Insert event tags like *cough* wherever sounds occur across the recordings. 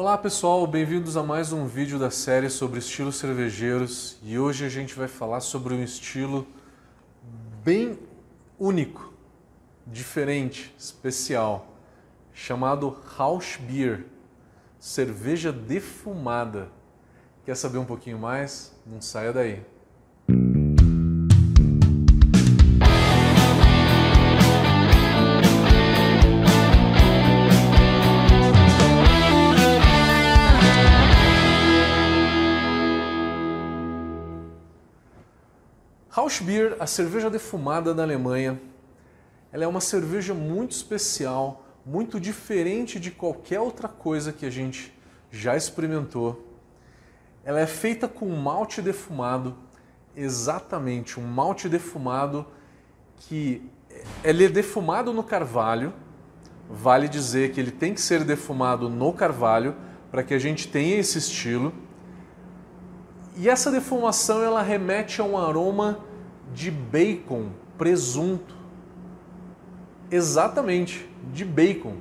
Olá pessoal, bem-vindos a mais um vídeo da série sobre estilos cervejeiros e hoje a gente vai falar sobre um estilo bem único, diferente, especial, chamado House Beer, cerveja defumada. Quer saber um pouquinho mais? Não saia daí. Rauschbier, a cerveja defumada da Alemanha, ela é uma cerveja muito especial, muito diferente de qualquer outra coisa que a gente já experimentou. Ela é feita com malte defumado, exatamente um malte defumado que ele é defumado no carvalho. Vale dizer que ele tem que ser defumado no carvalho para que a gente tenha esse estilo. E essa defumação ela remete a um aroma de bacon, presunto. Exatamente, de bacon.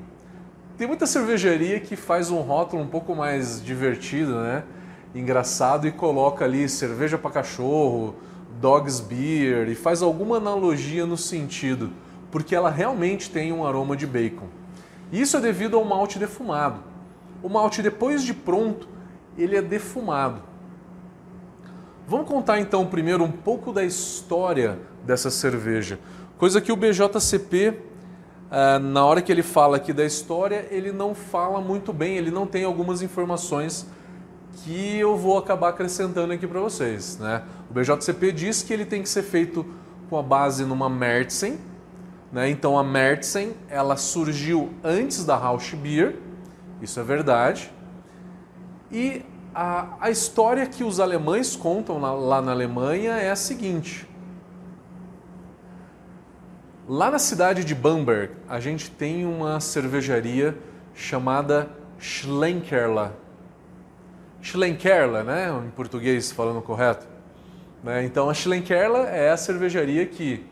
Tem muita cervejaria que faz um rótulo um pouco mais divertido, né? Engraçado e coloca ali cerveja para cachorro, dogs beer e faz alguma analogia no sentido, porque ela realmente tem um aroma de bacon. Isso é devido ao malte defumado. O malte depois de pronto, ele é defumado. Vamos contar então primeiro um pouco da história dessa cerveja. Coisa que o BJCP, eh, na hora que ele fala aqui da história, ele não fala muito bem, ele não tem algumas informações que eu vou acabar acrescentando aqui para vocês. Né? O BJCP diz que ele tem que ser feito com a base numa Märzen, né? então a Märzen ela surgiu antes da Rausch Beer, isso é verdade, e a, a história que os alemães contam na, lá na Alemanha é a seguinte. Lá na cidade de Bamberg, a gente tem uma cervejaria chamada Schlenkerla. Schlenkerla, né? Em português, falando correto. Né? Então, a Schlenkerla é a cervejaria que,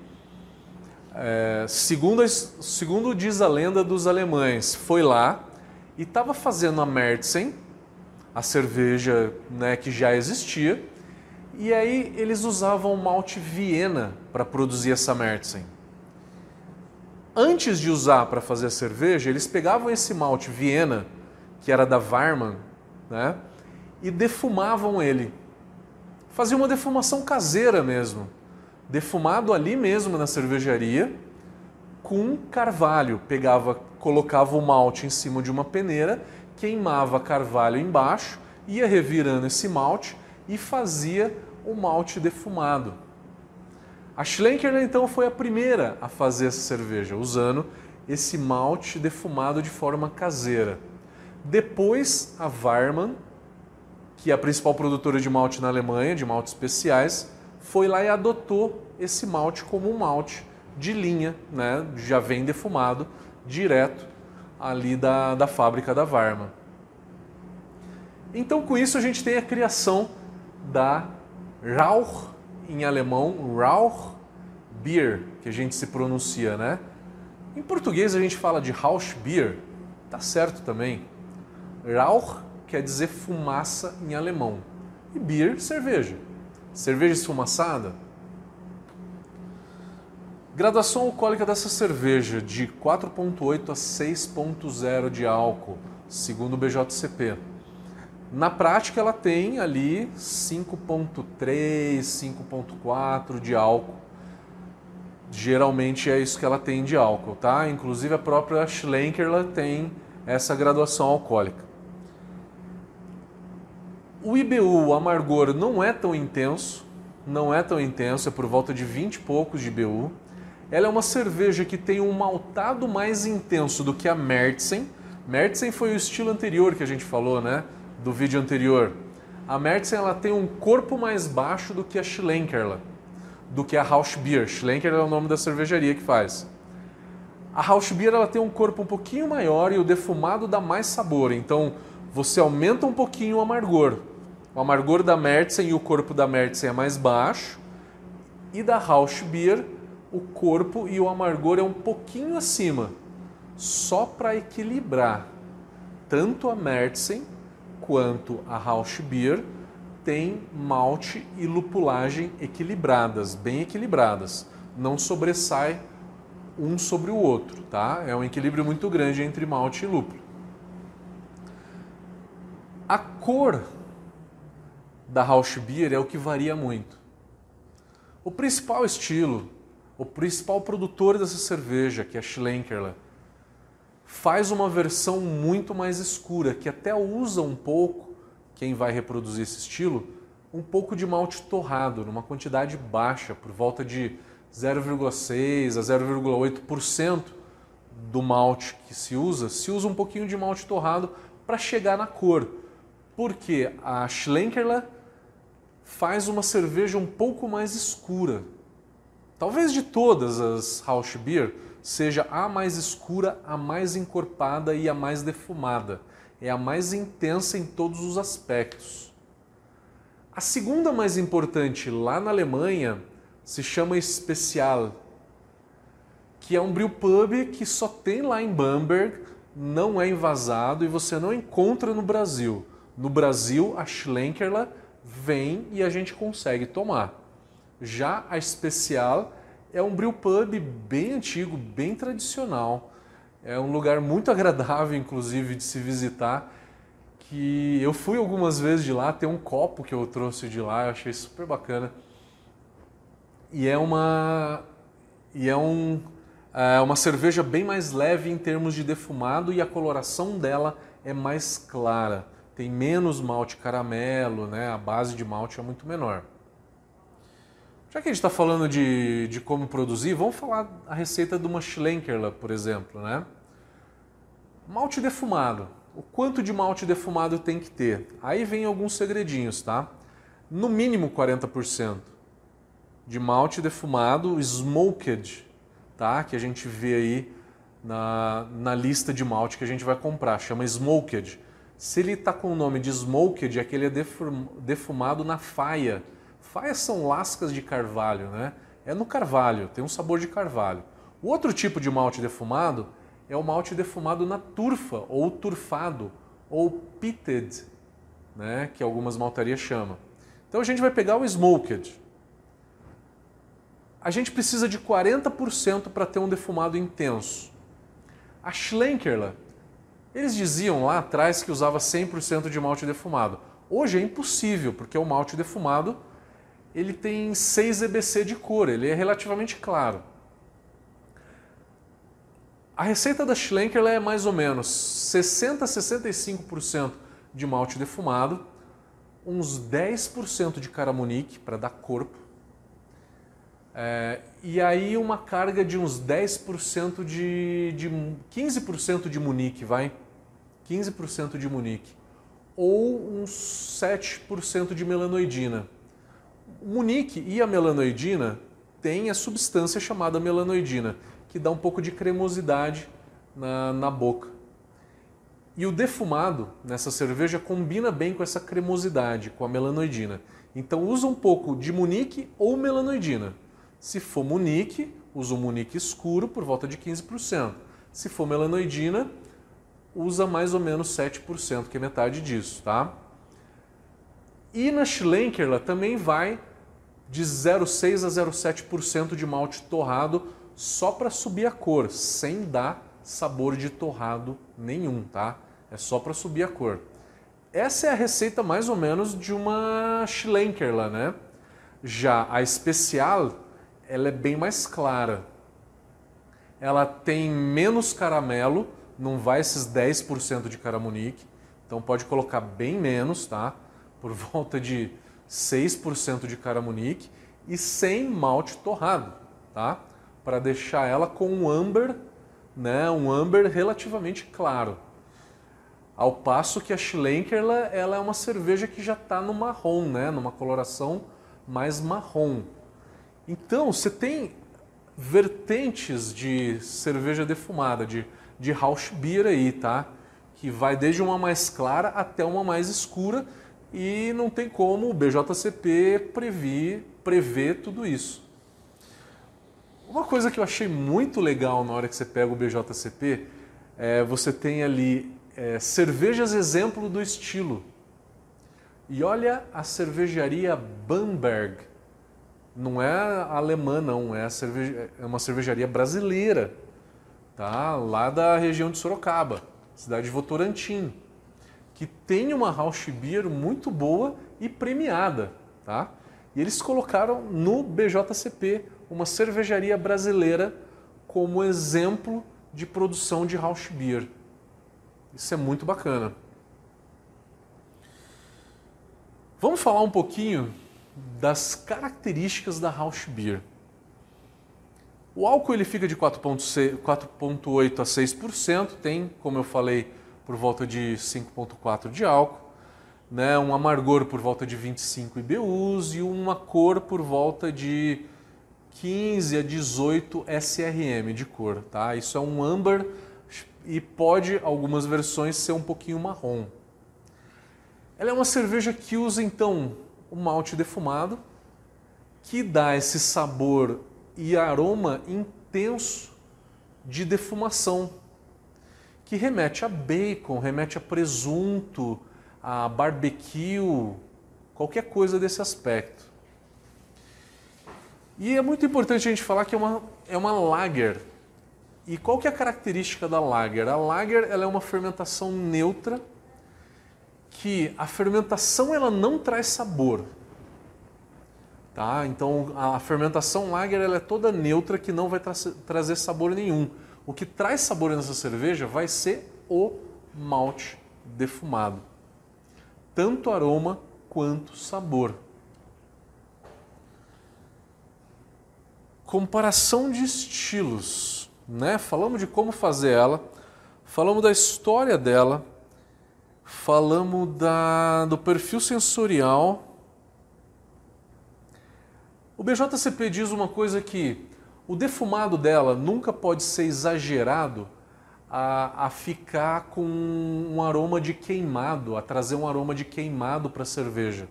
é, segundo, segundo diz a lenda dos alemães, foi lá e estava fazendo a Märzen, a cerveja né, que já existia. E aí eles usavam malte Viena para produzir essa Märzen. Antes de usar para fazer a cerveja, eles pegavam esse malte Viena, que era da Warman, né, e defumavam ele. Faziam uma defumação caseira mesmo, defumado ali mesmo na cervejaria, com carvalho. Pegava, colocava o malte em cima de uma peneira queimava carvalho embaixo, ia revirando esse malte e fazia o malte defumado. A Schlenkerla então foi a primeira a fazer essa cerveja, usando esse malte defumado de forma caseira. Depois a Warman, que é a principal produtora de malte na Alemanha, de maltes especiais, foi lá e adotou esse malte como um malte de linha, né? já vem defumado direto ali da, da fábrica da Varma. Então, com isso, a gente tem a criação da Rauch, em alemão, Rauch Beer, que a gente se pronuncia, né? Em português a gente fala de Rauchbier, tá certo também. Rauch quer dizer fumaça em alemão. E Bier, cerveja. Cerveja esfumaçada, Graduação alcoólica dessa cerveja de 4.8 a 6.0 de álcool, segundo o BJCP. Na prática ela tem ali 5.3, 5.4 de álcool. Geralmente é isso que ela tem de álcool, tá? Inclusive a própria Schlenkerla tem essa graduação alcoólica. O IBU, o amargor, não é tão intenso, não é tão intenso, é por volta de 20 e poucos de IBU. Ela é uma cerveja que tem um maltado mais intenso do que a Märzen. Märzen foi o estilo anterior que a gente falou, né? Do vídeo anterior. A Märzen ela tem um corpo mais baixo do que a Schlenkerla, do que a Rauschbier. Schlenkerla é o nome da cervejaria que faz. A Rauschbier ela tem um corpo um pouquinho maior e o defumado dá mais sabor. Então você aumenta um pouquinho o amargor. O amargor da Märzen e o corpo da Märzen é mais baixo. E da Rauschbier o corpo e o amargor é um pouquinho acima, só para equilibrar tanto a Märzen enquanto a Rausch Beer tem malte e lupulagem equilibradas, bem equilibradas. Não sobressai um sobre o outro, tá? É um equilíbrio muito grande entre malte e lúpulo. A cor da Rausch Beer é o que varia muito. O principal estilo, o principal produtor dessa cerveja, que é a Schlenkerla, faz uma versão muito mais escura, que até usa um pouco quem vai reproduzir esse estilo, um pouco de malte torrado, numa quantidade baixa, por volta de 0,6 a 0,8% do malte que se usa, se usa um pouquinho de malte torrado para chegar na cor. Porque a Schlenkerla faz uma cerveja um pouco mais escura. Talvez de todas as Rausch Beer seja a mais escura, a mais encorpada e a mais defumada é a mais intensa em todos os aspectos. A segunda mais importante lá na Alemanha se chama Special, que é um brewpub que só tem lá em Bamberg, não é invasado e você não encontra no Brasil. No Brasil, a Schlenkerla vem e a gente consegue tomar. Já a Special é um brewpub bem antigo, bem tradicional, é um lugar muito *laughs* agradável, inclusive, de se visitar. Que eu fui algumas vezes de lá, tem um copo que eu trouxe de lá, eu achei super bacana. E é uma e é um é uma cerveja bem mais leve em termos de defumado e a coloração dela é mais clara. Tem menos malte caramelo, né? A base de malte é muito menor. Já que a gente está falando de, de como produzir, vamos falar a receita de uma Schlenkerla, por exemplo, né? Malte defumado. O quanto de malte defumado tem que ter? Aí vem alguns segredinhos, tá? No mínimo 40% de malte defumado smoked, tá? Que a gente vê aí na, na lista de malte que a gente vai comprar, chama smoked. Se ele está com o nome de smoked, é que ele é defumado na faia. Faias são lascas de carvalho, né? É no carvalho, tem um sabor de carvalho. O outro tipo de malte defumado é o malte defumado na turfa, ou turfado, ou pitted, né, que algumas maltarias chamam. Então a gente vai pegar o smoked. A gente precisa de 40% para ter um defumado intenso. A Schlenkerla, eles diziam lá atrás que usava 100% de malte defumado. Hoje é impossível, porque o malte defumado ele tem 6 EBC de cor, ele é relativamente claro. A receita da Schlenker é mais ou menos 60 a 65% de malte defumado, uns 10% de caramunique para dar corpo, é, e aí uma carga de uns 10% de, de 15% de munique, vai? 15% de munique. Ou uns 7% de melanoidina. O munique e a melanoidina têm a substância chamada melanoidina que dá um pouco de cremosidade na, na boca. E o defumado nessa cerveja combina bem com essa cremosidade, com a melanoidina. Então usa um pouco de munique ou melanoidina. Se for munique, usa um munique escuro por volta de 15%. Se for melanoidina, usa mais ou menos 7%, que é metade disso, tá? E na Schlenkerla também vai de 0,6 a 0,7% de malte torrado só para subir a cor, sem dar sabor de torrado nenhum, tá? É só para subir a cor. Essa é a receita mais ou menos de uma Schlenkerla, né? Já a especial, ela é bem mais clara. Ela tem menos caramelo, não vai esses 10% de caramunique, então pode colocar bem menos, tá? Por volta de 6% de caramunique e sem malte torrado, tá? para deixar ela com um amber, né, um amber relativamente claro. Ao passo que a Schlenkerla ela é uma cerveja que já está no marrom, né, numa coloração mais marrom. Então você tem vertentes de cerveja defumada, de, de Rausch Beer aí, tá? Que vai desde uma mais clara até uma mais escura e não tem como o BJCP prever, prever tudo isso. Uma coisa que eu achei muito legal na hora que você pega o BJCP, é, você tem ali é, cervejas exemplo do estilo. E olha a cervejaria Bamberg. Não é alemã, não, é, cerveja, é uma cervejaria brasileira, tá? lá da região de Sorocaba, cidade de Votorantim, que tem uma Rausch Beer muito boa e premiada. Tá? E eles colocaram no BJCP uma cervejaria brasileira como exemplo de produção de Rausch Beer. Isso é muito bacana. Vamos falar um pouquinho das características da Rausch Beer. O álcool ele fica de 4,8 a 6%, tem, como eu falei, por volta de 5,4 de álcool, né, um amargor por volta de 25 IBUs e uma cor por volta de 15 a 18 SRM de cor. Tá? Isso é um amber e pode, algumas versões, ser um pouquinho marrom. Ela é uma cerveja que usa então o malte defumado, que dá esse sabor e aroma intenso de defumação, que remete a bacon, remete a presunto, a barbecue, qualquer coisa desse aspecto. E é muito importante a gente falar que é uma, é uma lager. E qual que é a característica da lager? A lager ela é uma fermentação neutra que a fermentação ela não traz sabor. Tá? Então a fermentação lager ela é toda neutra que não vai tra trazer sabor nenhum. O que traz sabor nessa cerveja vai ser o malte defumado. Tanto aroma quanto sabor. Comparação de estilos, né? Falamos de como fazer ela, falamos da história dela, falamos da, do perfil sensorial. O BJCP diz uma coisa que o defumado dela nunca pode ser exagerado a, a ficar com um aroma de queimado, a trazer um aroma de queimado para a cerveja.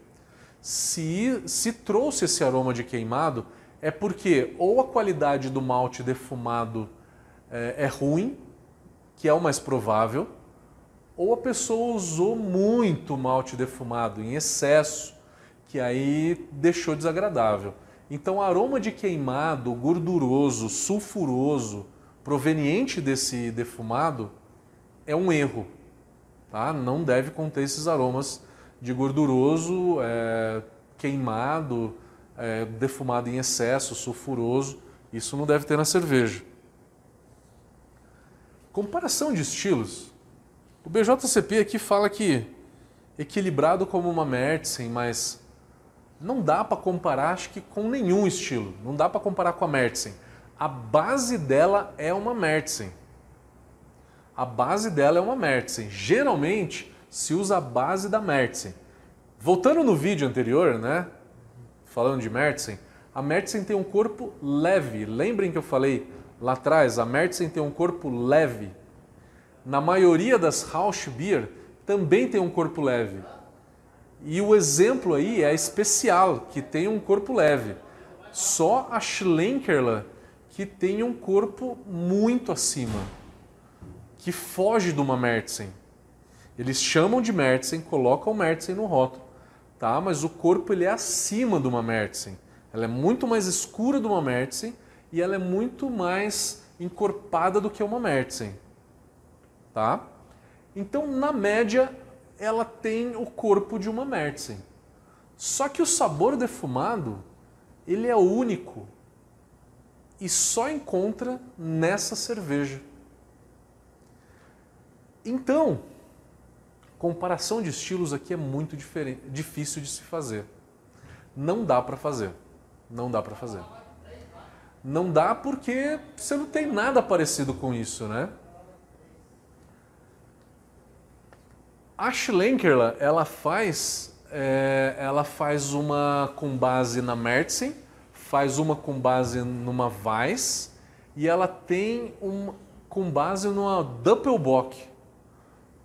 Se, se trouxe esse aroma de queimado, é porque ou a qualidade do malte defumado é, é ruim, que é o mais provável, ou a pessoa usou muito malte defumado, em excesso, que aí deixou desagradável. Então, aroma de queimado, gorduroso, sulfuroso, proveniente desse defumado, é um erro. Tá? Não deve conter esses aromas de gorduroso, é, queimado, é, defumado em excesso, sulfuroso. Isso não deve ter na cerveja. Comparação de estilos. O BJCP aqui fala que equilibrado como uma Märzen, mas não dá para comparar acho que com nenhum estilo. Não dá para comparar com a Märzen. A base dela é uma Märzen. A base dela é uma Märzen. Geralmente se usa a base da Märzen. Voltando no vídeo anterior, né, falando de Märzen, a Märzen tem um corpo leve. Lembrem que eu falei lá atrás, a Märzen tem um corpo leve na maioria das Rausch Beer, também tem um corpo leve. E o exemplo aí é a especial, que tem um corpo leve. Só a Schlenkerla que tem um corpo muito acima, que foge de uma Märzen. Eles chamam de Märzen, colocam o Märzen no rótulo, tá? mas o corpo ele é acima de uma Märzen. Ela é muito mais escura do uma Märzen e ela é muito mais encorpada do que uma Märzen tá? Então, na média, ela tem o corpo de uma Märzen. Só que o sabor defumado, ele é único e só encontra nessa cerveja. Então, comparação de estilos aqui é muito difícil de se fazer. Não dá para fazer. Não dá para fazer. Não dá porque você não tem nada parecido com isso, né? A Schlenkerla, ela faz, é, ela faz uma com base na Märzen, faz uma com base numa Weiss e ela tem uma com base numa Doppelbock,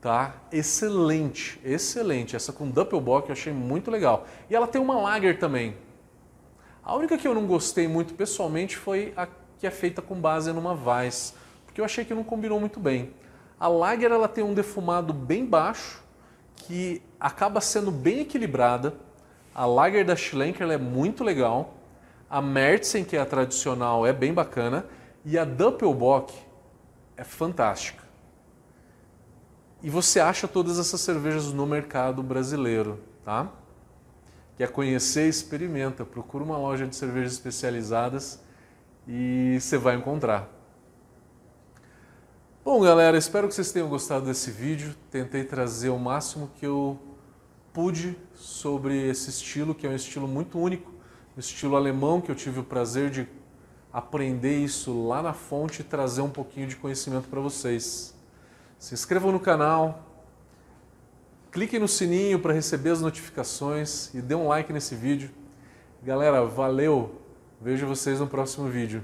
tá? Excelente, excelente. Essa com Doppelbock eu achei muito legal. E ela tem uma Lager também. A única que eu não gostei muito pessoalmente foi a que é feita com base numa Weiss, porque eu achei que não combinou muito bem. A Lager ela tem um defumado bem baixo, que acaba sendo bem equilibrada. A Lager da Schlenker é muito legal. A Märzen, que é a tradicional, é bem bacana. E a Doppelbock é fantástica. E você acha todas essas cervejas no mercado brasileiro, tá? Quer conhecer, experimenta. Procura uma loja de cervejas especializadas e você vai encontrar. Bom, galera, espero que vocês tenham gostado desse vídeo. Tentei trazer o máximo que eu pude sobre esse estilo, que é um estilo muito único, um estilo alemão que eu tive o prazer de aprender isso lá na fonte e trazer um pouquinho de conhecimento para vocês. Se inscrevam no canal, cliquem no sininho para receber as notificações e dê um like nesse vídeo. Galera, valeu! Vejo vocês no próximo vídeo.